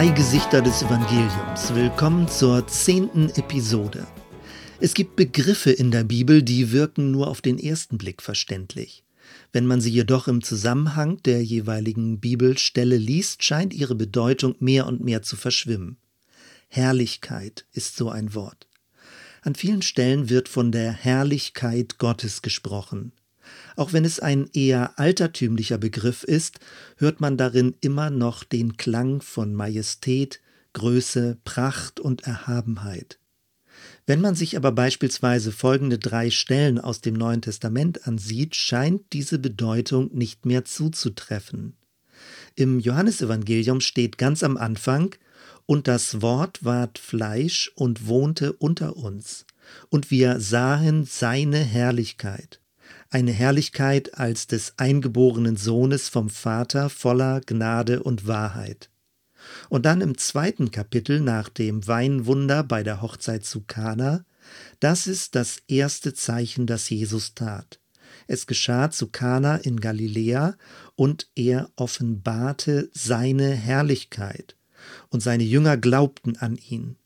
Drei Gesichter des Evangeliums. Willkommen zur zehnten Episode. Es gibt Begriffe in der Bibel, die wirken nur auf den ersten Blick verständlich. Wenn man sie jedoch im Zusammenhang der jeweiligen Bibelstelle liest, scheint ihre Bedeutung mehr und mehr zu verschwimmen. Herrlichkeit ist so ein Wort. An vielen Stellen wird von der Herrlichkeit Gottes gesprochen. Auch wenn es ein eher altertümlicher Begriff ist, hört man darin immer noch den Klang von Majestät, Größe, Pracht und Erhabenheit. Wenn man sich aber beispielsweise folgende drei Stellen aus dem Neuen Testament ansieht, scheint diese Bedeutung nicht mehr zuzutreffen. Im Johannesevangelium steht ganz am Anfang, und das Wort ward Fleisch und wohnte unter uns, und wir sahen seine Herrlichkeit, eine Herrlichkeit als des eingeborenen Sohnes vom Vater voller Gnade und Wahrheit. Und dann im zweiten Kapitel nach dem Weinwunder bei der Hochzeit zu Kana, das ist das erste Zeichen, das Jesus tat. Es geschah zu Kana in Galiläa und er offenbarte seine Herrlichkeit und seine Jünger glaubten an ihn.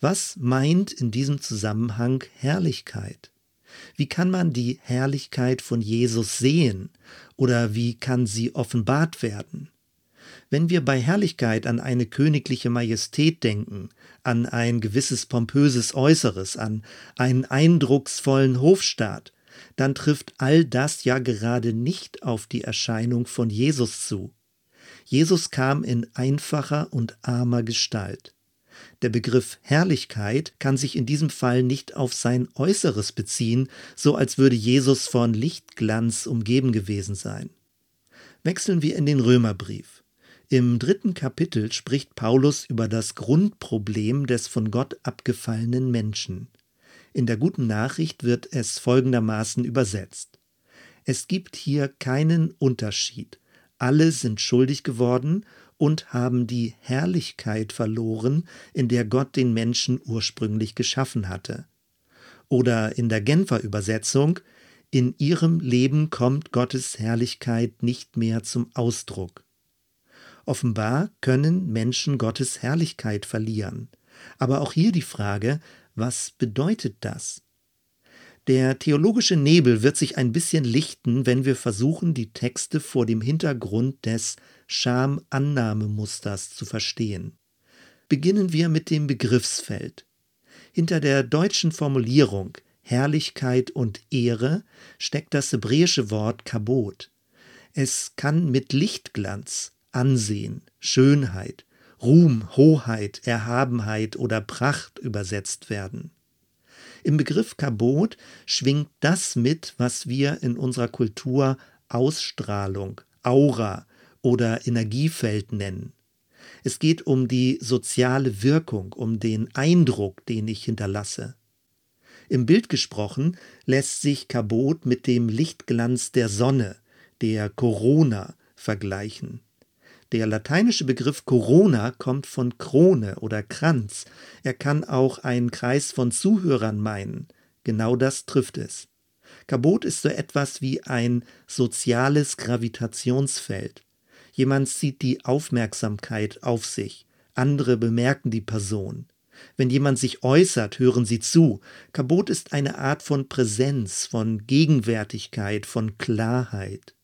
Was meint in diesem Zusammenhang Herrlichkeit? Wie kann man die Herrlichkeit von Jesus sehen oder wie kann sie offenbart werden? Wenn wir bei Herrlichkeit an eine königliche Majestät denken, an ein gewisses pompöses Äußeres, an einen eindrucksvollen Hofstaat, dann trifft all das ja gerade nicht auf die Erscheinung von Jesus zu. Jesus kam in einfacher und armer Gestalt. Der Begriff Herrlichkeit kann sich in diesem Fall nicht auf sein Äußeres beziehen, so als würde Jesus von Lichtglanz umgeben gewesen sein. Wechseln wir in den Römerbrief. Im dritten Kapitel spricht Paulus über das Grundproblem des von Gott abgefallenen Menschen. In der guten Nachricht wird es folgendermaßen übersetzt. Es gibt hier keinen Unterschied. Alle sind schuldig geworden und haben die Herrlichkeit verloren, in der Gott den Menschen ursprünglich geschaffen hatte. Oder in der Genfer Übersetzung, in ihrem Leben kommt Gottes Herrlichkeit nicht mehr zum Ausdruck. Offenbar können Menschen Gottes Herrlichkeit verlieren. Aber auch hier die Frage, was bedeutet das? Der theologische Nebel wird sich ein bisschen lichten, wenn wir versuchen, die Texte vor dem Hintergrund des Schamannahmemusters zu verstehen. Beginnen wir mit dem Begriffsfeld. Hinter der deutschen Formulierung Herrlichkeit und Ehre steckt das hebräische Wort Kabot. Es kann mit Lichtglanz, Ansehen, Schönheit, Ruhm, Hoheit, Erhabenheit oder Pracht übersetzt werden. Im Begriff Kabot schwingt das mit, was wir in unserer Kultur Ausstrahlung, Aura oder Energiefeld nennen. Es geht um die soziale Wirkung, um den Eindruck, den ich hinterlasse. Im Bild gesprochen lässt sich Kabot mit dem Lichtglanz der Sonne, der Corona, vergleichen. Der lateinische Begriff Corona kommt von Krone oder Kranz. Er kann auch einen Kreis von Zuhörern meinen. Genau das trifft es. Kabot ist so etwas wie ein soziales Gravitationsfeld. Jemand zieht die Aufmerksamkeit auf sich. Andere bemerken die Person. Wenn jemand sich äußert, hören sie zu. Kabot ist eine Art von Präsenz, von Gegenwärtigkeit, von Klarheit.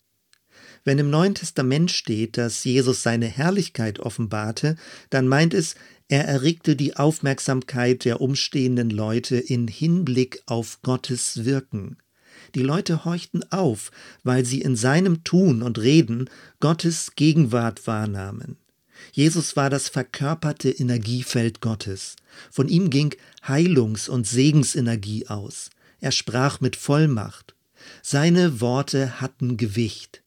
Wenn im Neuen Testament steht, dass Jesus seine Herrlichkeit offenbarte, dann meint es, er erregte die Aufmerksamkeit der umstehenden Leute in Hinblick auf Gottes Wirken. Die Leute horchten auf, weil sie in seinem Tun und Reden Gottes Gegenwart wahrnahmen. Jesus war das verkörperte Energiefeld Gottes. Von ihm ging Heilungs- und Segensenergie aus. Er sprach mit Vollmacht. Seine Worte hatten Gewicht.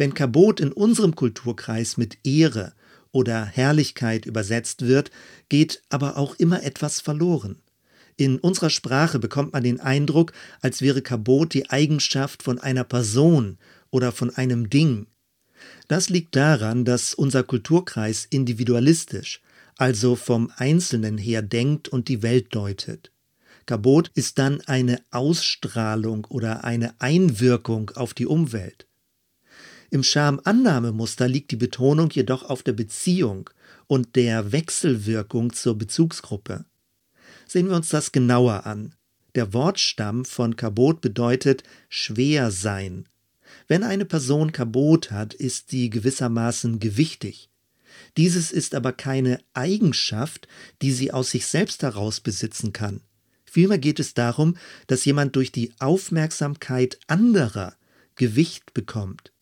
Wenn Kabot in unserem Kulturkreis mit Ehre oder Herrlichkeit übersetzt wird, geht aber auch immer etwas verloren. In unserer Sprache bekommt man den Eindruck, als wäre Kabot die Eigenschaft von einer Person oder von einem Ding. Das liegt daran, dass unser Kulturkreis individualistisch, also vom Einzelnen her denkt und die Welt deutet. Kabot ist dann eine Ausstrahlung oder eine Einwirkung auf die Umwelt. Im Schamannahmemuster liegt die Betonung jedoch auf der Beziehung und der Wechselwirkung zur Bezugsgruppe. Sehen wir uns das genauer an. Der Wortstamm von Kabot bedeutet schwer sein. Wenn eine Person Kabot hat, ist sie gewissermaßen gewichtig. Dieses ist aber keine Eigenschaft, die sie aus sich selbst heraus besitzen kann. Vielmehr geht es darum, dass jemand durch die Aufmerksamkeit anderer Gewicht bekommt.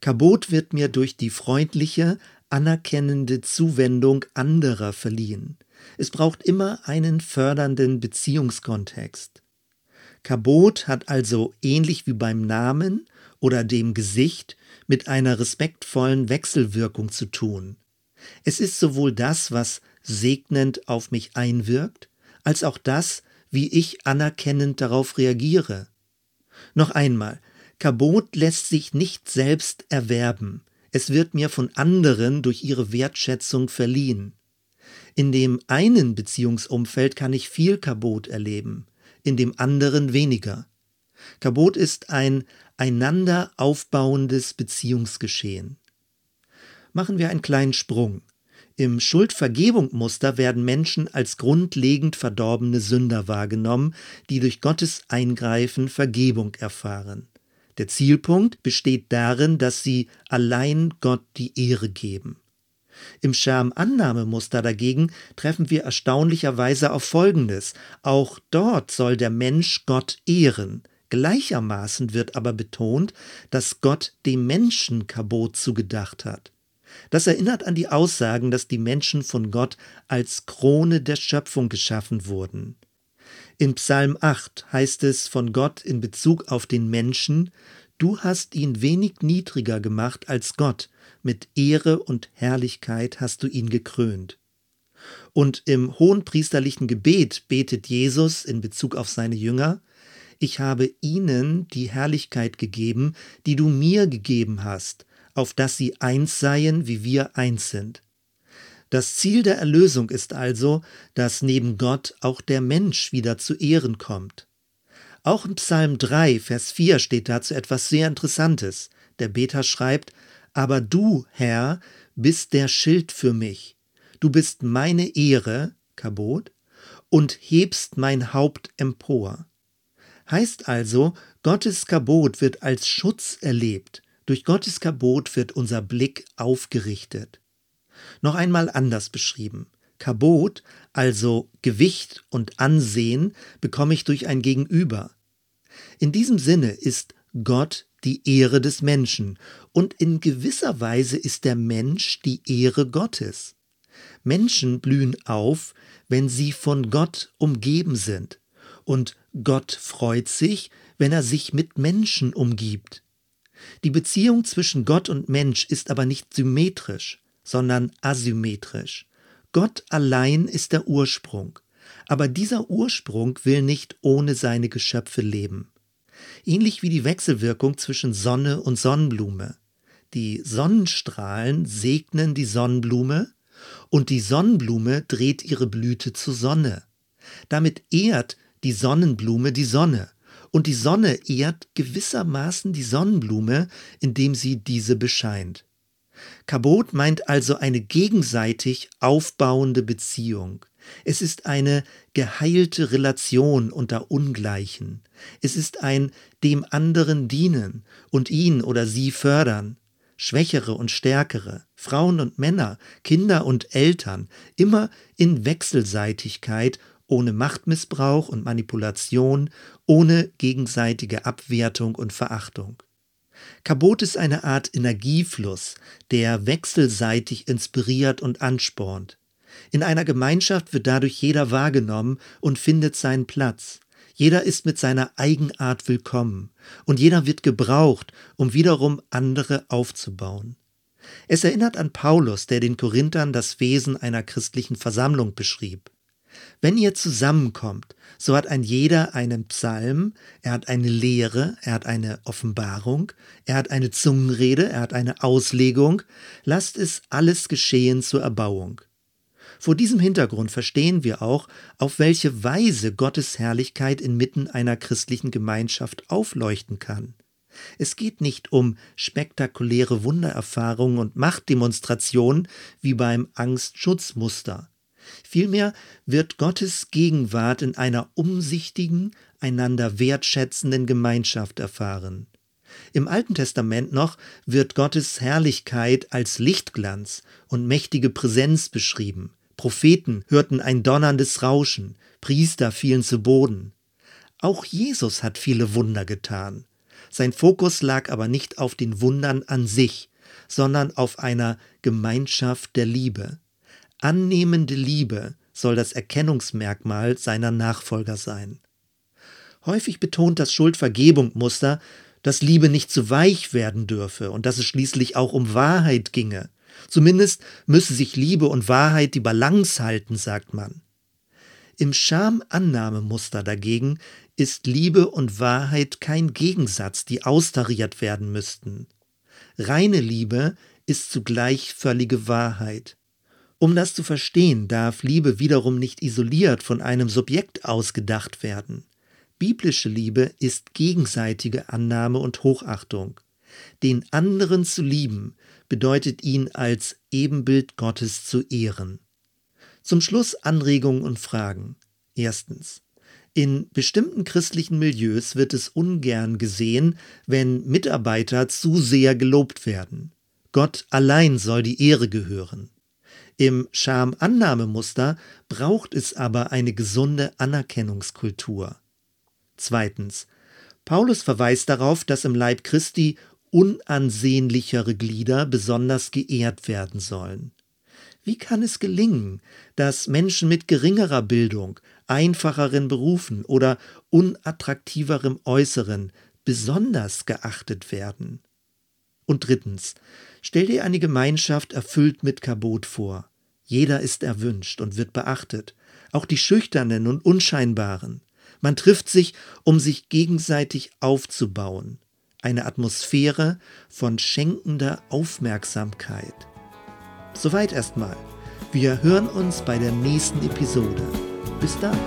Kabot wird mir durch die freundliche, anerkennende Zuwendung anderer verliehen. Es braucht immer einen fördernden Beziehungskontext. Kabot hat also ähnlich wie beim Namen oder dem Gesicht mit einer respektvollen Wechselwirkung zu tun. Es ist sowohl das, was segnend auf mich einwirkt, als auch das, wie ich anerkennend darauf reagiere. Noch einmal, Kabot lässt sich nicht selbst erwerben, es wird mir von anderen durch ihre Wertschätzung verliehen. In dem einen Beziehungsumfeld kann ich viel Kabot erleben, in dem anderen weniger. Kabot ist ein einander aufbauendes Beziehungsgeschehen. Machen wir einen kleinen Sprung. Im Schuldvergebung-Muster werden Menschen als grundlegend verdorbene Sünder wahrgenommen, die durch Gottes Eingreifen Vergebung erfahren. Der Zielpunkt besteht darin, dass sie allein Gott die Ehre geben. Im Schamannahmemuster dagegen treffen wir erstaunlicherweise auf Folgendes. Auch dort soll der Mensch Gott ehren. Gleichermaßen wird aber betont, dass Gott dem Menschen Kabot zugedacht hat. Das erinnert an die Aussagen, dass die Menschen von Gott als Krone der Schöpfung geschaffen wurden. In Psalm 8 heißt es von Gott in Bezug auf den Menschen, Du hast ihn wenig niedriger gemacht als Gott, mit Ehre und Herrlichkeit hast du ihn gekrönt. Und im hohenpriesterlichen Gebet betet Jesus in Bezug auf seine Jünger, ich habe ihnen die Herrlichkeit gegeben, die du mir gegeben hast, auf dass sie eins seien, wie wir eins sind. Das Ziel der Erlösung ist also, dass neben Gott auch der Mensch wieder zu Ehren kommt. Auch in Psalm 3, Vers 4 steht dazu etwas sehr Interessantes. Der Beter schreibt, Aber du, Herr, bist der Schild für mich. Du bist meine Ehre, Kabot, und hebst mein Haupt empor. Heißt also, Gottes Kabot wird als Schutz erlebt. Durch Gottes Kabot wird unser Blick aufgerichtet. Noch einmal anders beschrieben. Kabot, also Gewicht und Ansehen, bekomme ich durch ein Gegenüber. In diesem Sinne ist Gott die Ehre des Menschen und in gewisser Weise ist der Mensch die Ehre Gottes. Menschen blühen auf, wenn sie von Gott umgeben sind, und Gott freut sich, wenn er sich mit Menschen umgibt. Die Beziehung zwischen Gott und Mensch ist aber nicht symmetrisch, sondern asymmetrisch. Gott allein ist der Ursprung, aber dieser Ursprung will nicht ohne seine Geschöpfe leben. Ähnlich wie die Wechselwirkung zwischen Sonne und Sonnenblume. Die Sonnenstrahlen segnen die Sonnenblume und die Sonnenblume dreht ihre Blüte zur Sonne. Damit ehrt die Sonnenblume die Sonne und die Sonne ehrt gewissermaßen die Sonnenblume, indem sie diese bescheint. Kabot meint also eine gegenseitig aufbauende Beziehung. Es ist eine geheilte Relation unter Ungleichen. Es ist ein dem anderen dienen und ihn oder sie fördern. Schwächere und Stärkere, Frauen und Männer, Kinder und Eltern, immer in Wechselseitigkeit, ohne Machtmissbrauch und Manipulation, ohne gegenseitige Abwertung und Verachtung. Kabot ist eine Art Energiefluss, der wechselseitig inspiriert und anspornt. In einer Gemeinschaft wird dadurch jeder wahrgenommen und findet seinen Platz. Jeder ist mit seiner Eigenart willkommen und jeder wird gebraucht, um wiederum andere aufzubauen. Es erinnert an Paulus, der den Korinthern das Wesen einer christlichen Versammlung beschrieb. Wenn ihr zusammenkommt, so hat ein jeder einen Psalm, er hat eine Lehre, er hat eine Offenbarung, er hat eine Zungenrede, er hat eine Auslegung, lasst es alles geschehen zur Erbauung. Vor diesem Hintergrund verstehen wir auch, auf welche Weise Gottes Herrlichkeit inmitten einer christlichen Gemeinschaft aufleuchten kann. Es geht nicht um spektakuläre Wundererfahrungen und Machtdemonstrationen wie beim Angstschutzmuster. Vielmehr wird Gottes Gegenwart in einer umsichtigen, einander wertschätzenden Gemeinschaft erfahren. Im Alten Testament noch wird Gottes Herrlichkeit als Lichtglanz und mächtige Präsenz beschrieben. Propheten hörten ein donnerndes Rauschen, Priester fielen zu Boden. Auch Jesus hat viele Wunder getan. Sein Fokus lag aber nicht auf den Wundern an sich, sondern auf einer Gemeinschaft der Liebe. Annehmende Liebe soll das Erkennungsmerkmal seiner Nachfolger sein. Häufig betont das Schuldvergebung-Muster, dass Liebe nicht zu weich werden dürfe und dass es schließlich auch um Wahrheit ginge. Zumindest müsse sich Liebe und Wahrheit die Balance halten, sagt man. Im Schamannahmemuster dagegen ist Liebe und Wahrheit kein Gegensatz, die austariert werden müssten. Reine Liebe ist zugleich völlige Wahrheit. Um das zu verstehen, darf Liebe wiederum nicht isoliert von einem Subjekt ausgedacht werden. Biblische Liebe ist gegenseitige Annahme und Hochachtung. Den anderen zu lieben bedeutet ihn als Ebenbild Gottes zu ehren. Zum Schluss Anregungen und Fragen. Erstens. In bestimmten christlichen Milieus wird es ungern gesehen, wenn Mitarbeiter zu sehr gelobt werden. Gott allein soll die Ehre gehören. Im Schamannahmemuster braucht es aber eine gesunde Anerkennungskultur. Zweitens. Paulus verweist darauf, dass im Leib Christi unansehnlichere Glieder besonders geehrt werden sollen. Wie kann es gelingen, dass Menschen mit geringerer Bildung, einfacheren Berufen oder unattraktiverem Äußeren besonders geachtet werden? Und drittens, stell dir eine Gemeinschaft erfüllt mit Kabot vor. Jeder ist erwünscht und wird beachtet, auch die Schüchternen und Unscheinbaren. Man trifft sich, um sich gegenseitig aufzubauen. Eine Atmosphäre von schenkender Aufmerksamkeit. Soweit erstmal. Wir hören uns bei der nächsten Episode. Bis dann.